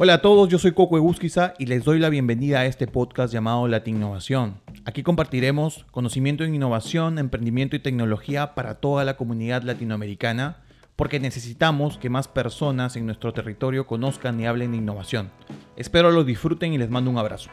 Hola a todos, yo soy Coco Egusquiza y les doy la bienvenida a este podcast llamado Latin Innovación. Aquí compartiremos conocimiento en innovación, emprendimiento y tecnología para toda la comunidad latinoamericana porque necesitamos que más personas en nuestro territorio conozcan y hablen de innovación. Espero lo disfruten y les mando un abrazo.